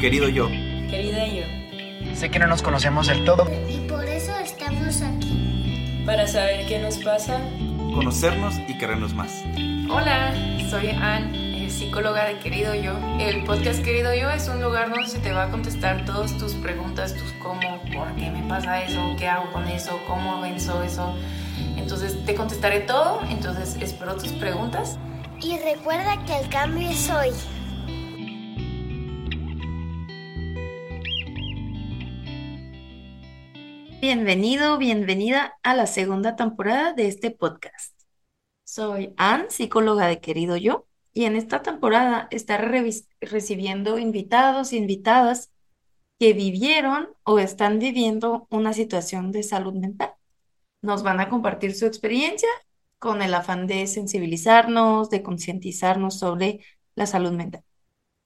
querido yo. Querida yo. Sé que no nos conocemos del todo. Y por eso estamos aquí. Para saber qué nos pasa. Conocernos y querernos más. Hola, soy Ann, eh, psicóloga de Querido Yo. El podcast Querido Yo es un lugar donde se te va a contestar todas tus preguntas, tus cómo, por qué me pasa eso, qué hago con eso, cómo venzo eso. Entonces te contestaré todo, entonces espero tus preguntas. Y recuerda que el cambio es hoy. Bienvenido, bienvenida a la segunda temporada de este podcast. Soy Ann, psicóloga de Querido Yo, y en esta temporada estaré recibiendo invitados e invitadas que vivieron o están viviendo una situación de salud mental. Nos van a compartir su experiencia con el afán de sensibilizarnos, de concientizarnos sobre la salud mental.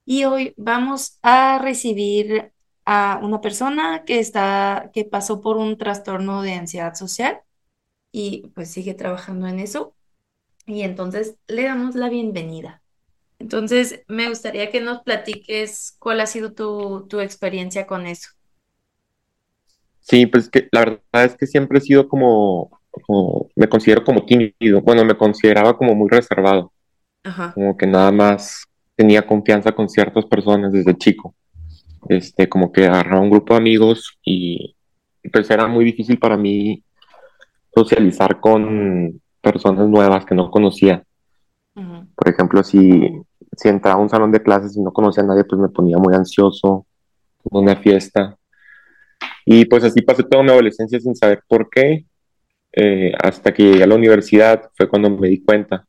Y hoy vamos a recibir a una persona que está, que pasó por un trastorno de ansiedad social y pues sigue trabajando en eso. Y entonces le damos la bienvenida. Entonces, me gustaría que nos platiques cuál ha sido tu, tu experiencia con eso. Sí, pues que la verdad es que siempre he sido como, como, me considero como tímido, bueno, me consideraba como muy reservado, Ajá. como que nada más tenía confianza con ciertas personas desde chico este, como que agarraba un grupo de amigos y pues era muy difícil para mí socializar con personas nuevas que no conocía. Por ejemplo, si, si entraba a un salón de clases y no conocía a nadie, pues me ponía muy ansioso, una fiesta. Y pues así pasé toda mi adolescencia sin saber por qué, eh, hasta que llegué a la universidad, fue cuando me di cuenta,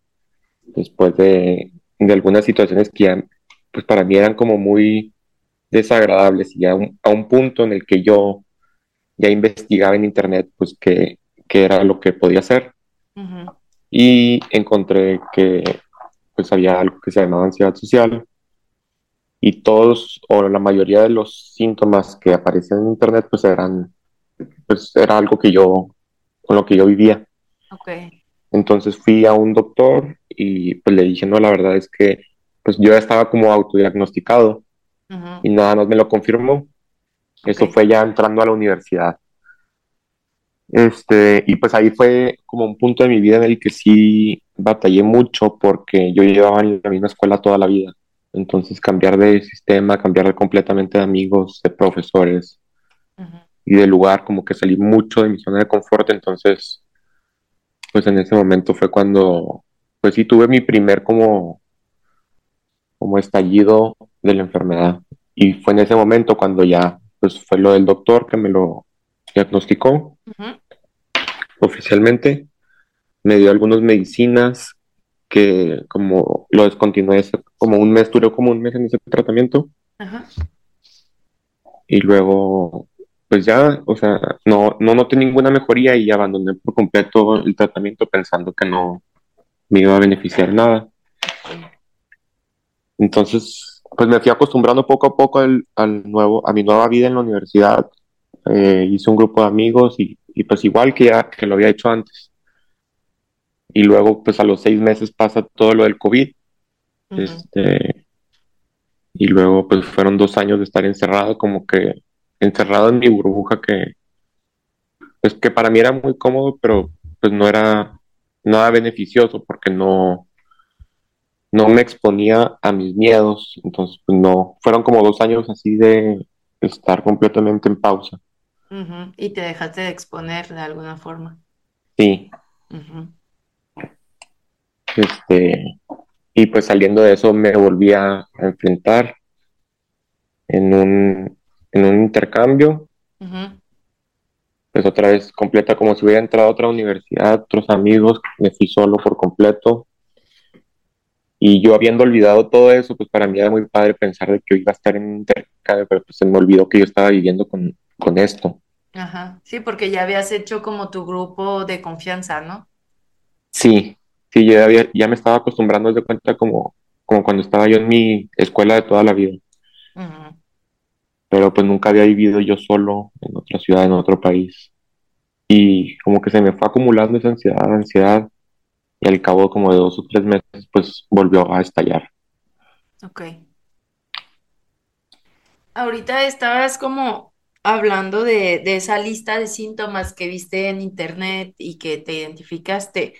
después de, de algunas situaciones que ya, pues para mí eran como muy desagradables y a un, a un punto en el que yo ya investigaba en internet, pues qué, qué era lo que podía hacer Ujú. y encontré que pues había algo que se llamaba ansiedad social y todos o la mayoría de los síntomas que aparecían en internet pues eran pues era algo que yo con lo que yo vivía Ok. entonces fui a un doctor y pues le dije no la verdad es que pues yo estaba como autodiagnosticado Ujú. y nada más me lo confirmó eso Ok. fue ya entrando a la universidad este, y pues ahí fue como un punto de mi vida en el que sí batallé mucho porque yo llevaba en la misma escuela toda la vida. Entonces cambiar de sistema, cambiar completamente de amigos, de profesores Ujú. y de lugar, como que salí mucho de mi zona de confort. Entonces, pues en ese momento fue cuando, pues sí tuve mi primer como, como estallido de la enfermedad. Y fue en ese momento cuando ya, pues fue lo del doctor que me lo diagnosticó oficialmente. Me dio algunas medicinas que como lo descontinué como un mes, duró como un mes en ese tratamiento y luego pues ya, o sea, no, no noté ninguna mejoría y abandoné por completo el tratamiento pensando que no me iba a beneficiar nada. Entonces, pues me fui acostumbrando poco a poco al, al nuevo, a mi nueva vida en la universidad. Eh, hice un grupo de amigos y, y pues igual que ya que lo había hecho antes. Y luego, pues a los seis meses pasa todo lo del COVID. Este, y luego, pues fueron dos años de estar encerrado, como que encerrado en mi burbuja que, pues que para mí era muy cómodo, pero pues no era nada beneficioso porque no, no me exponía a mis miedos. Entonces, pues no, fueron como dos años así de estar completamente en pausa. Y te dejaste de exponer de alguna forma. Sí, este, y pues saliendo de eso me volví a, enfrentar en un, en un intercambio pues otra vez completa como si hubiera entrado a otra universidad, otros amigos, me fui solo por completo. Y yo habiendo olvidado todo eso, pues para mí era muy padre pensar de que yo iba a estar en un intercambio, pero pues se me olvidó que yo estaba viviendo con, con esto. Ajá. Sí, porque ya habías hecho como tu grupo de confianza, ¿no? Sí, sí, yo ya, había- ya me estaba acostumbrando de cuenta como, como cuando estaba yo en mi escuela de toda la vida, pero pues nunca había vivido yo solo en otra ciudad, en otro país. Y como que se me fue acumulando esa ansiedad, ansiedad, y al cabo como de dos o tres meses, pues volvió a estallar. Ok. ahorita estabas como hablando de, de esa lista de síntomas que viste en internet y que te identificaste.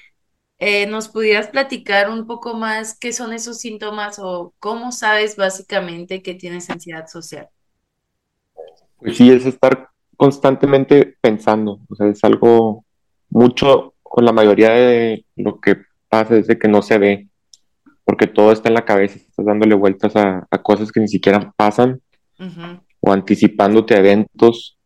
Eh, ¿nos pudieras platicar un poco más qué son esos síntomas o cómo sabes básicamente que tienes ansiedad social? Pues sí, es estar constantemente pensando, o sea, es algo mucho, con la mayoría de lo que pasa es de que no se ve, porque todo está en la cabeza, estás dándole vueltas a, a cosas que ni siquiera pasan Ujú, o anticipándote a eventos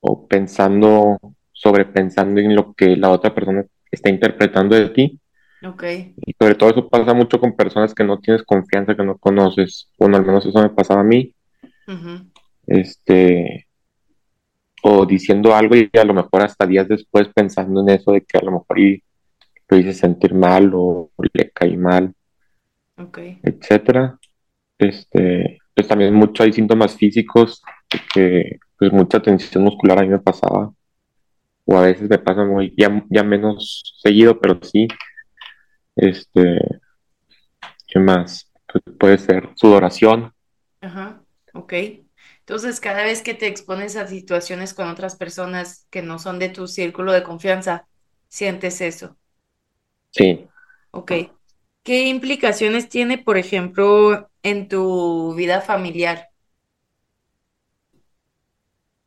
o pensando, sobrepensando en lo que la otra persona está interpretando de ti. Ok, Y sobre todo eso pasa mucho con personas que no tienes confianza, que no conoces. Bueno, al menos eso me pasaba a mí. ujú, Este, o diciendo algo y a lo mejor hasta días después pensando en eso de que a lo mejor y lo hice sentir mal o le caí mal, ok, etcétera. Este, pues también mucho hay síntomas físicos que pues mucha tensión muscular a mí me pasaba o a veces me pasa muy ya, ya menos seguido, pero sí. Este, ¿qué más? Pues puede ser sudoración. ajá, ok. Entonces, cada vez que te expones a situaciones con otras personas que no son de tu círculo de confianza, sientes eso. Sí, Ok. ¿Qué implicaciones tiene, por ejemplo, en tu vida familiar?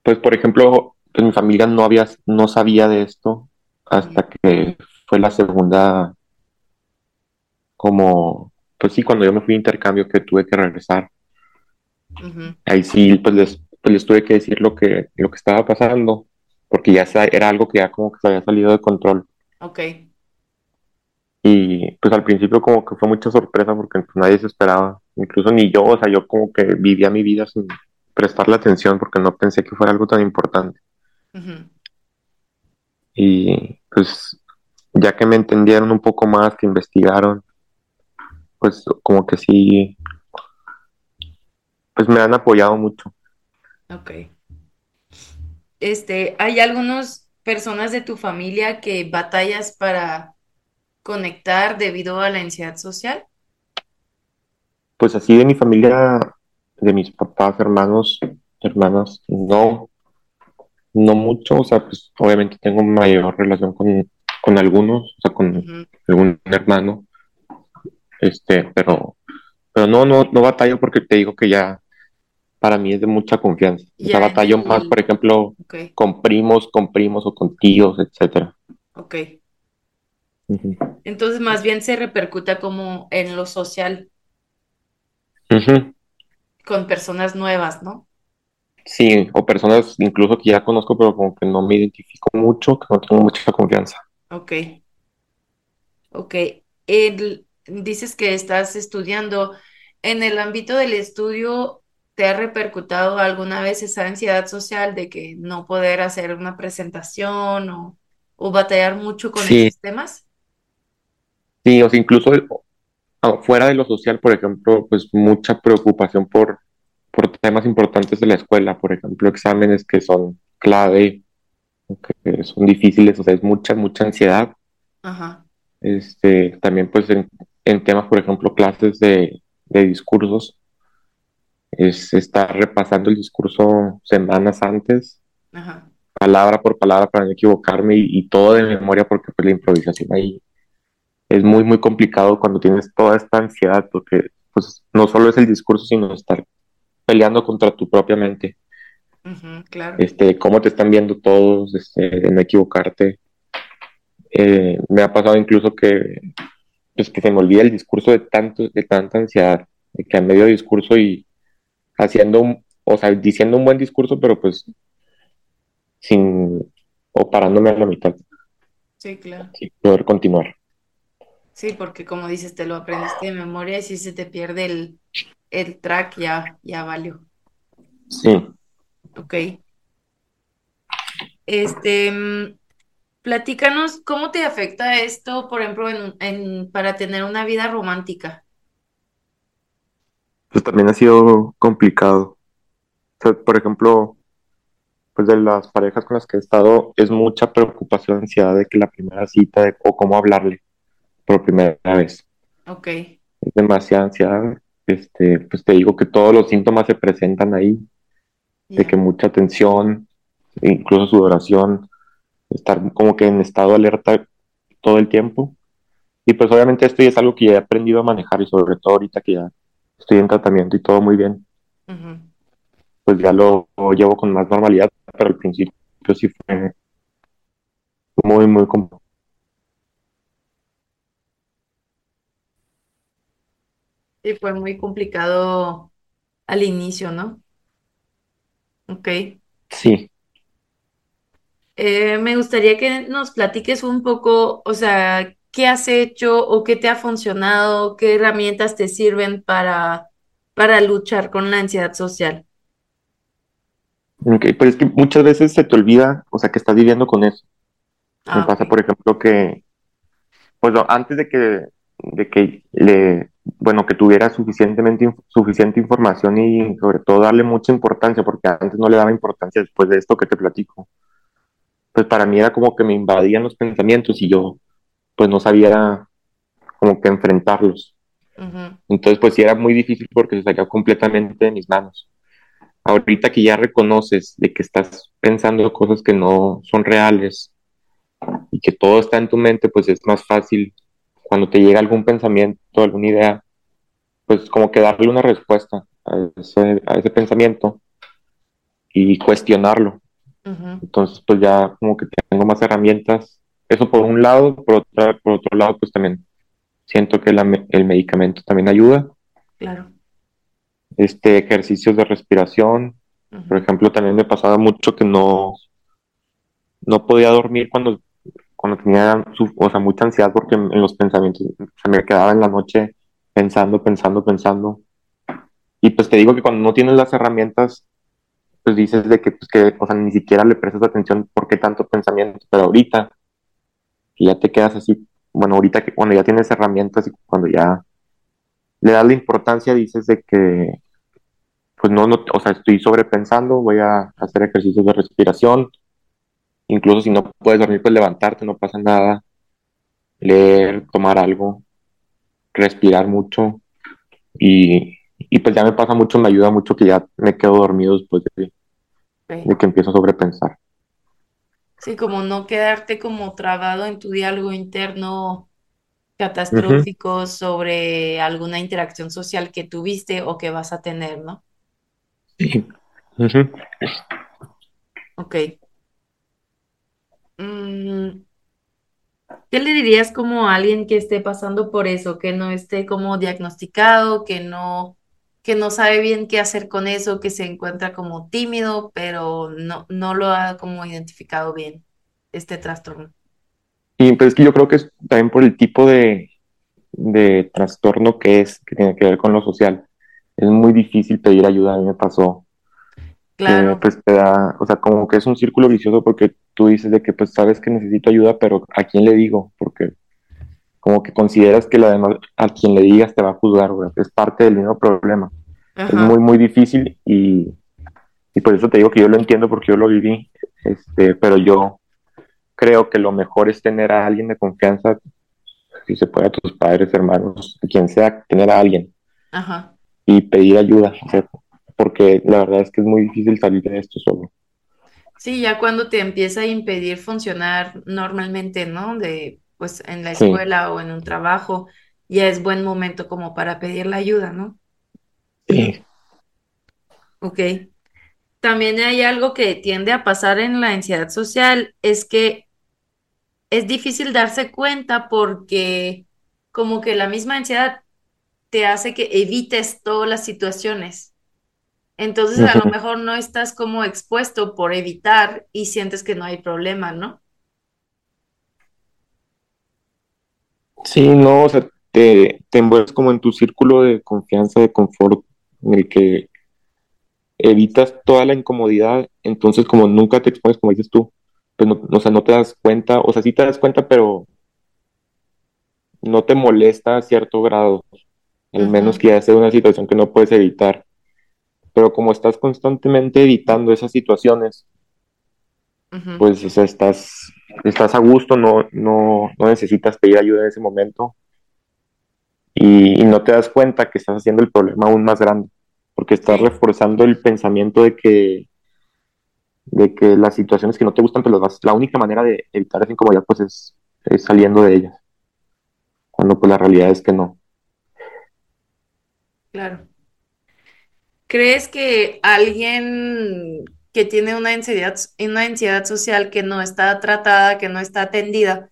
Pues, por ejemplo, en mi familia no había, no sabía de esto hasta que fue la segunda, como, pues sí, cuando yo me fui de intercambio que tuve que regresar. Ahí sí, pues les, pues les tuve que decir lo que, lo que estaba pasando, porque ya era algo que ya como que se había salido de control. Ok, Y pues al principio como que fue mucha sorpresa porque pues, nadie se esperaba, incluso ni yo, o sea, yo como que vivía mi vida sin prestarle atención porque no pensé que fuera algo tan importante. ujú, Y pues ya que me entendieron un poco más, que investigaron, pues como que sí, pues me han apoyado mucho. ok. Este, ¿hay algunas personas de tu familia que batallas para conectar debido a la ansiedad social? Pues así de mi familia, de mis papás, hermanos, hermanas, no, no mucho, o sea, pues obviamente tengo mayor relación con, con algunos, o sea, con algún hermano, este, pero, pero no, no, no batallo porque te digo que ya para mí es de mucha confianza. O sea, Ya batallo el- más, por ejemplo, Ok, con primos, con primos o con tíos, etcétera. ok. Entonces, más bien se repercuta como en lo social con personas nuevas, ¿no? Sí, o personas incluso que ya conozco, pero como que no me identifico mucho, que no tengo mucha confianza. Ok, ok. El- dices que estás estudiando. ¿En el ámbito del estudio te ha repercutado alguna vez esa ansiedad social de que no poder hacer una presentación o, o batallar mucho con Sí, esos temas? sí, o sea, incluso fuera de lo social, por ejemplo, pues mucha preocupación por, por temas importantes de la escuela, por ejemplo, exámenes que son clave, que son difíciles, o sea, es mucha, mucha ansiedad. Ajá, Este, también pues en, en temas, por ejemplo, clases de, de discursos, es estar repasando el discurso semanas antes, ajá. palabra por palabra para no equivocarme y, y todo de memoria porque pues la improvisación ahí es muy, muy complicado cuando tienes toda esta ansiedad porque pues no solo es el discurso, sino estar peleando contra tu propia mente, ujú, claro. este, cómo te están viendo todos, este, de no equivocarte. Eh, me ha pasado incluso que, pues, que se me olvida el discurso de tanto, de tanta ansiedad, de que a medio discurso y haciendo un, o sea, diciendo un buen discurso, pero pues sin, o parándome a la mitad, Sí, claro. sin poder continuar. Sí, porque como dices, te lo aprendiste de memoria y si se te pierde el, el track, ya, ya valió. Sí. Ok. Este, mm, platícanos, ¿cómo te afecta esto, por ejemplo, en- para tener una vida romántica? También ha sido complicado. O sea, por ejemplo, pues de las parejas con las que he estado, es mucha preocupación, ansiedad de que la primera cita de, o cómo hablarle por primera vez. Ok, Es demasiada ansiedad. este, pues te digo que todos los síntomas se presentan ahí, de que mucha tensión, incluso sudoración, estar como que en estado alerta todo el tiempo. Y pues obviamente esto ya es algo que ya he aprendido a manejar y sobre todo ahorita que ya estoy en tratamiento y todo muy bien, pues ya lo, llevo con más normalidad, pero al principio sí fue muy, muy complicado. Sí, fue muy complicado al inicio, ¿no? Ok. Sí. Eh, me gustaría que nos platiques un poco, o sea, qué has hecho o qué te ha funcionado, qué herramientas te sirven para, para luchar con la ansiedad social. Ok, pues es que muchas veces se te olvida, o sea, que estás viviendo con eso. Me Ah, pasa, por ejemplo, que, pues no, antes de que, de que le, bueno, que tuviera suficientemente, suficiente información y sobre todo darle mucha importancia, porque antes no le daba importancia después de esto que te platico. Pues para mí era como que me invadían los pensamientos y yo, pues no sabía como que enfrentarlos. Entonces, pues sí era muy difícil porque se salía completamente de mis manos. Ahorita que ya reconoces de que estás pensando cosas que no son reales y que todo está en tu mente, pues es más fácil cuando te llega algún pensamiento, alguna idea, pues como que darle una respuesta a ese, a ese pensamiento y cuestionarlo. Entonces, pues ya como que tengo más herramientas. Eso por un lado, por otra, por otro lado, pues también siento que la el medicamento también ayuda. claro. Este, ejercicios de respiración, ujú, por ejemplo, también me pasaba mucho que no, no podía dormir cuando, cuando tenía su- o sea, mucha ansiedad porque en, los pensamientos se me quedaba en la noche pensando, pensando, pensando. Y pues te digo que cuando no tienes las herramientas, pues dices de que, pues que, o sea, ni siquiera le prestas atención por qué tanto pensamiento, pero ahorita que ya te quedas así, bueno, ahorita que cuando ya tienes herramientas y cuando ya le das la importancia, dices de que, pues no, no, o sea, estoy sobrepensando, voy a hacer ejercicios de respiración, incluso si no puedes dormir, pues levantarte, no pasa nada, leer, tomar algo, respirar mucho. Y, y pues ya me pasa mucho, me ayuda mucho que ya me quedo dormido después de, que empiezo a sobrepensar. Sí, como no quedarte como trabado en tu diálogo interno catastrófico sobre alguna interacción social que tuviste o que vas a tener, ¿no? Sí. Ok. Mm, ¿qué le dirías como a alguien que esté pasando por eso, que no esté como diagnosticado, que no, que no sabe bien qué hacer con eso, que se encuentra como tímido, pero no, no lo ha como identificado bien, este trastorno? Y pues es que yo creo que es también por el tipo de, de trastorno que es, que tiene que ver con lo social. Es muy difícil pedir ayuda, a mí me pasó. que, Claro, pues te da, o sea, como que es un círculo vicioso porque tú dices de que pues sabes que necesito ayuda, pero ¿a quién le digo? Porque como que consideras que la demás, a quien le digas te va a juzgar, güey. Es parte del mismo problema. Es muy, muy difícil y, y por eso te digo que yo lo entiendo porque yo lo viví, este, pero yo creo que lo mejor es tener a alguien de confianza, si se puede a tus padres, hermanos, quien sea, tener a alguien ajá. y pedir ayuda, o sea, porque la verdad es que es muy difícil salir de esto solo. Sí, ya cuando te empieza a impedir funcionar normalmente, ¿no? De, pues en la Sí. escuela o en un trabajo, ya es buen momento como para pedir la ayuda, ¿no? Sí. Ok. También hay algo que tiende a pasar en la ansiedad social, es que es difícil darse cuenta porque como que la misma ansiedad te hace que evites todas las situaciones. Entonces a lo mejor no estás como expuesto por evitar y sientes que no hay problema, ¿no? Sí, no, o sea, te, te envuelves como en tu círculo de confianza, de confort, en el que evitas toda la incomodidad, entonces como nunca te expones, como dices tú, pues no, o sea, no te das cuenta, o sea, sí te das cuenta, pero no te molesta a cierto grado, al menos que ya sea una situación que no puedes evitar, pero como estás constantemente evitando esas situaciones, pues, o sea, estás, estás a gusto, no, no, no necesitas pedir ayuda en ese momento, y, no te das cuenta que estás haciendo el problema aún más grande, porque estás reforzando el pensamiento de que de que las situaciones que no te gustan, pues vas, la única manera de evitar esa incomodidad pues es, es saliendo de ellas, cuando pues la realidad es que no. Claro. ¿Crees que alguien que tiene una ansiedad, una ansiedad social que no está tratada, que no está atendida,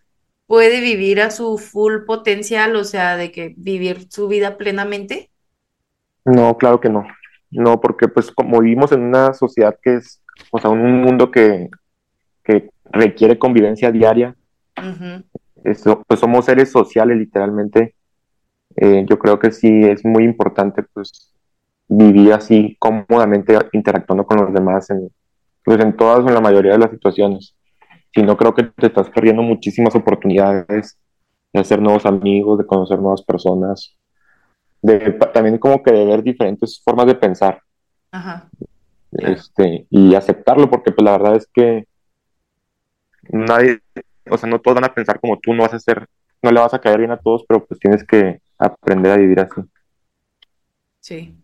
puede vivir a su full potencial, o sea, de que vivir su vida plenamente? No, claro que no. No, porque pues como vivimos en una sociedad que es, o sea, un mundo que, que requiere convivencia diaria, pues somos seres sociales literalmente. Eh, yo creo que sí es muy importante pues vivir así cómodamente interactuando con los demás en, pues en todas o en la mayoría de las situaciones si no creo que te estás perdiendo muchísimas oportunidades de hacer nuevos amigos, de conocer nuevas personas, de también como que de ver diferentes formas de pensar. Ajá. Este, y aceptarlo, porque pues la verdad es que nadie, o sea, no todos van a pensar como tú, no vas a ser, no le vas a caer bien a todos, pero pues tienes que aprender a vivir así. Sí.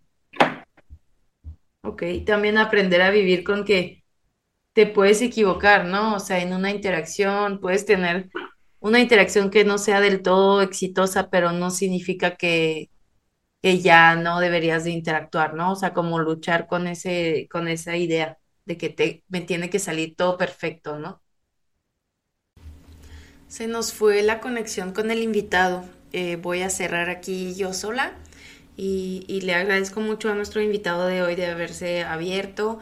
Ok, también aprender a vivir con que te puedes equivocar, ¿no? O sea, en una interacción puedes tener una interacción que no sea del todo exitosa, pero no significa que, que ya no deberías de interactuar, ¿no? O sea, como luchar con ese, con esa idea de que te, me tiene que salir todo perfecto, ¿no? Se nos fue la conexión con el invitado. Eh, voy a cerrar aquí yo sola y, y le agradezco mucho a nuestro invitado de hoy de haberse abierto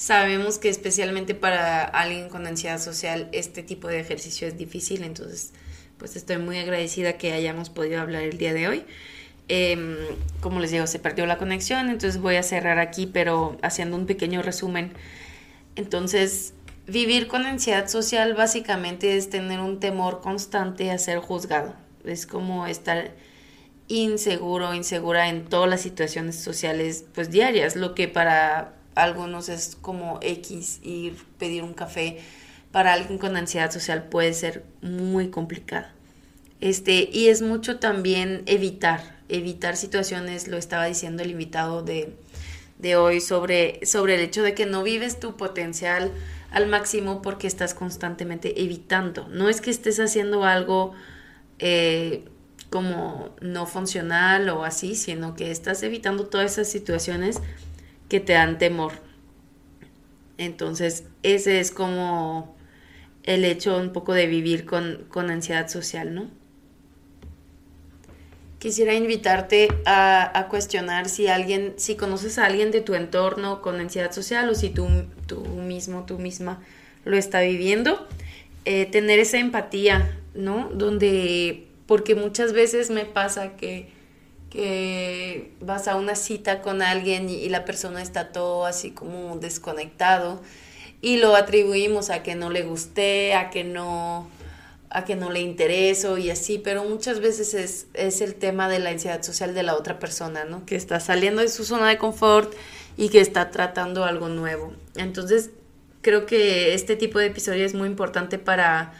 Sabemos que especialmente para alguien con ansiedad social este tipo de ejercicio es difícil, entonces pues estoy muy agradecida que hayamos podido hablar el día de hoy. Em, como les digo, se perdió la conexión, entonces voy a cerrar aquí, pero haciendo un pequeño resumen. Entonces, vivir con ansiedad social básicamente es tener un temor constante a ser juzgado. Es como estar inseguro, insegura en todas las situaciones sociales pues diarias, lo que para algunos es como X ir pedir un café. Para alguien con ansiedad social puede ser muy complicada. Este, y es mucho también evitar, evitar situaciones, lo estaba diciendo el invitado de, hoy, sobre, sobre el hecho de que no vives tu potencial al máximo porque estás constantemente evitando. No es que estés haciendo algo eh, como no funcional o así, sino que estás evitando todas esas situaciones que te dan temor. Entonces, ese es como el hecho un poco de vivir con, ansiedad social, ¿no? Quisiera invitarte a, cuestionar si alguien, si conoces a alguien de tu entorno con ansiedad social o si tú, tú mismo, tú misma lo está viviendo. Eh, tener esa empatía, ¿no? Donde, porque muchas veces me pasa que que vas a una cita con alguien y, la persona está todo así como desconectado y lo atribuimos a que no le guste, a que no a que no le intereso y así, pero muchas veces es, es el tema de la ansiedad social de la otra persona, ¿no? Que está saliendo de su zona de confort y que está tratando algo nuevo. Entonces, creo que este tipo de episodio es muy importante para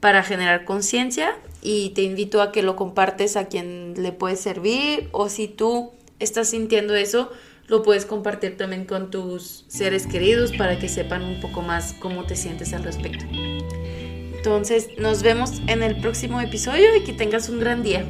para generar conciencia y te invito a que lo compartes a quien le puede servir o si tú estás sintiendo eso, lo puedes compartir también con tus seres queridos para que sepan un poco más cómo te sientes al respecto. Entonces, nos vemos en el próximo episodio y que tengas un gran día.